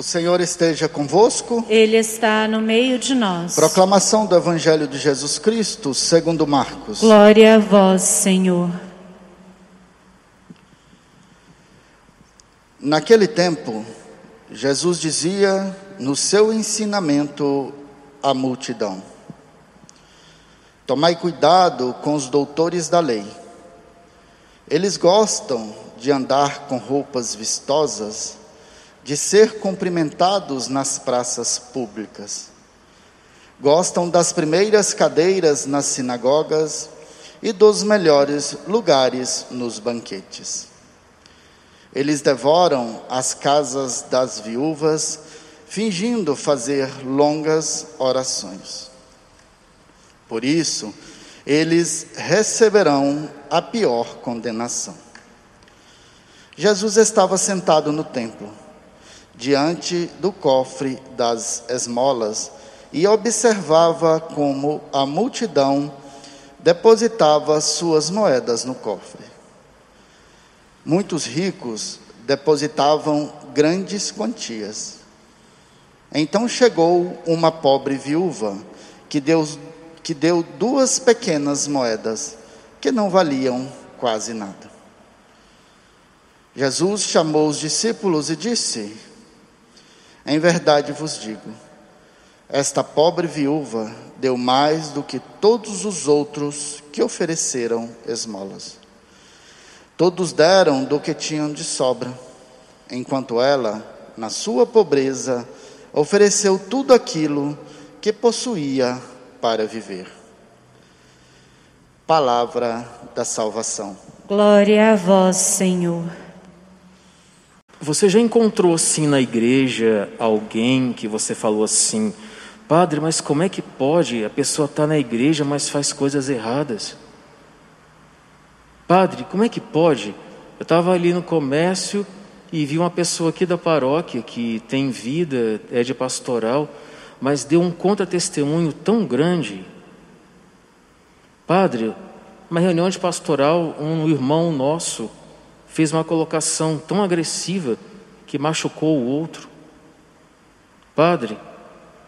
O Senhor esteja convosco. Ele está no meio de nós. Proclamação do Evangelho de Jesus Cristo, segundo Marcos. Glória a vós, Senhor. Naquele tempo, Jesus dizia no seu ensinamento à multidão: Tomai cuidado com os doutores da lei. Eles gostam de andar com roupas vistosas, de ser cumprimentados nas praças públicas. Gostam das primeiras cadeiras nas sinagogas e dos melhores lugares nos banquetes. Eles devoram as casas das viúvas, fingindo fazer longas orações. Por isso, eles receberão a pior condenação. Jesus estava sentado no templo, diante do cofre das esmolas, e observava como a multidão depositava suas moedas no cofre. Muitos ricos depositavam grandes quantias. Então chegou uma pobre viúva que deu, que deu duas pequenas moedas que não valiam quase nada. Jesus chamou os discípulos e disse: Em verdade vos digo, esta pobre viúva deu mais do que todos os outros que ofereceram esmolas. Todos deram do que tinham de sobra, enquanto ela, na sua pobreza, ofereceu tudo aquilo que possuía para viver. Palavra da salvação. Glória a vós, Senhor. Você já encontrou assim na igreja alguém que você falou assim, Padre, mas como é que pode? A pessoa está na igreja, mas faz coisas erradas. Padre, como é que pode? Eu estava ali no comércio e vi uma pessoa aqui da paróquia que tem vida, é de pastoral, mas deu um contra-testemunho tão grande. Padre, uma reunião de pastoral, um irmão nosso fez uma colocação tão agressiva que machucou o outro. Padre,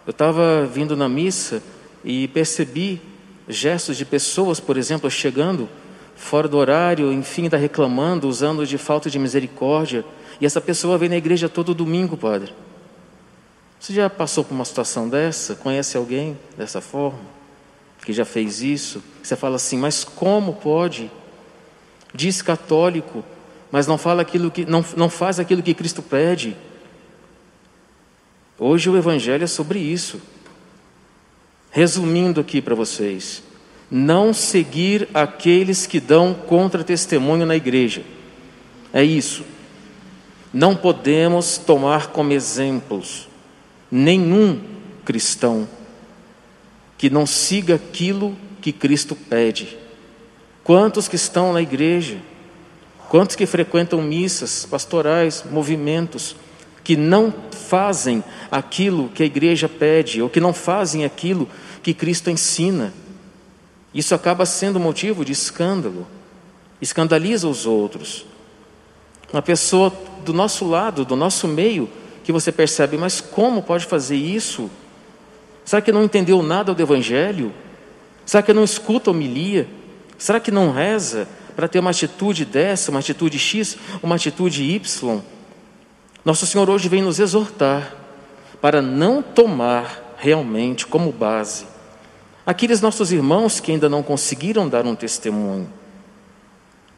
eu estava vindo na missa e percebi gestos de pessoas, por exemplo, chegando fora do horário, enfim, está reclamando, usando de falta de misericórdia, e essa pessoa vem na igreja todo domingo, padre. Você já passou por uma situação dessa? Conhece alguém dessa forma? Que já fez isso? Você fala assim, mas como pode? Diz católico, mas não fala aquilo que não, não faz aquilo que Cristo pede. Hoje o evangelho é sobre isso. Resumindo aqui para vocês, não seguir aqueles que dão contra-testemunho na igreja. É isso. Não podemos tomar como exemplos nenhum cristão que não siga aquilo que Cristo pede. Quantos que estão na igreja, quantos que frequentam missas, pastorais, movimentos, que não fazem aquilo que a igreja pede, ou que não fazem aquilo que Cristo ensina. Isso acaba sendo motivo de escândalo, escandaliza os outros. Uma pessoa do nosso lado, do nosso meio, que você percebe, mas como pode fazer isso? Será que não entendeu nada do Evangelho? Será que não escuta homilia? Será que não reza para ter uma atitude dessa, uma atitude X, uma atitude Y? Nosso Senhor hoje vem nos exortar para não tomar realmente como base aqueles nossos irmãos que ainda não conseguiram dar um testemunho.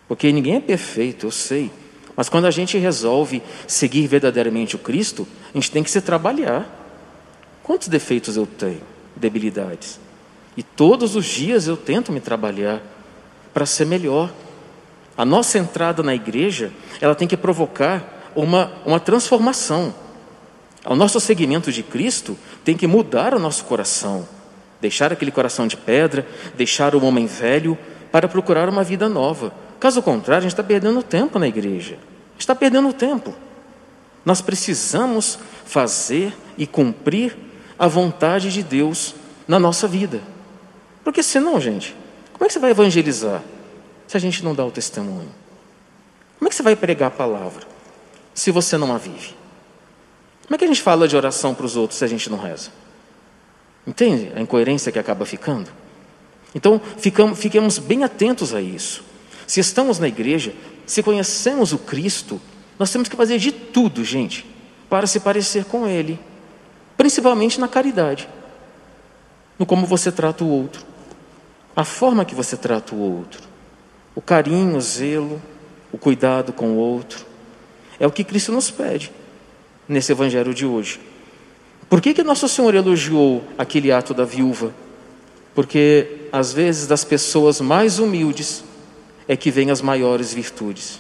Porque ninguém é perfeito, eu sei. Mas quando a gente resolve seguir verdadeiramente o Cristo, a gente tem que se trabalhar. Quantos defeitos eu tenho? Debilidades. E todos os dias eu tento me trabalhar para ser melhor. A nossa entrada na igreja, ela tem que provocar uma, uma transformação. O nosso seguimento de Cristo tem que mudar o nosso coração. Deixar aquele coração de pedra, deixar o homem velho para procurar uma vida nova. Caso contrário, a gente está perdendo tempo na igreja. Está perdendo tempo. Nós precisamos fazer e cumprir a vontade de Deus na nossa vida. Porque senão, gente, como é que você vai evangelizar se a gente não dá o testemunho? Como é que você vai pregar a palavra se você não a vive? Como é que a gente fala de oração para os outros se a gente não reza? Entende a incoerência que acaba ficando? Então, ficamos, fiquemos bem atentos a isso. Se estamos na igreja, se conhecemos o Cristo, nós temos que fazer de tudo, gente, para se parecer com Ele, principalmente na caridade, no como você trata o outro, a forma que você trata o outro, o carinho, o zelo, o cuidado com o outro. É o que Cristo nos pede nesse evangelho de hoje. Por que, que Nosso Senhor elogiou aquele ato da viúva? Porque às vezes das pessoas mais humildes é que vêm as maiores virtudes.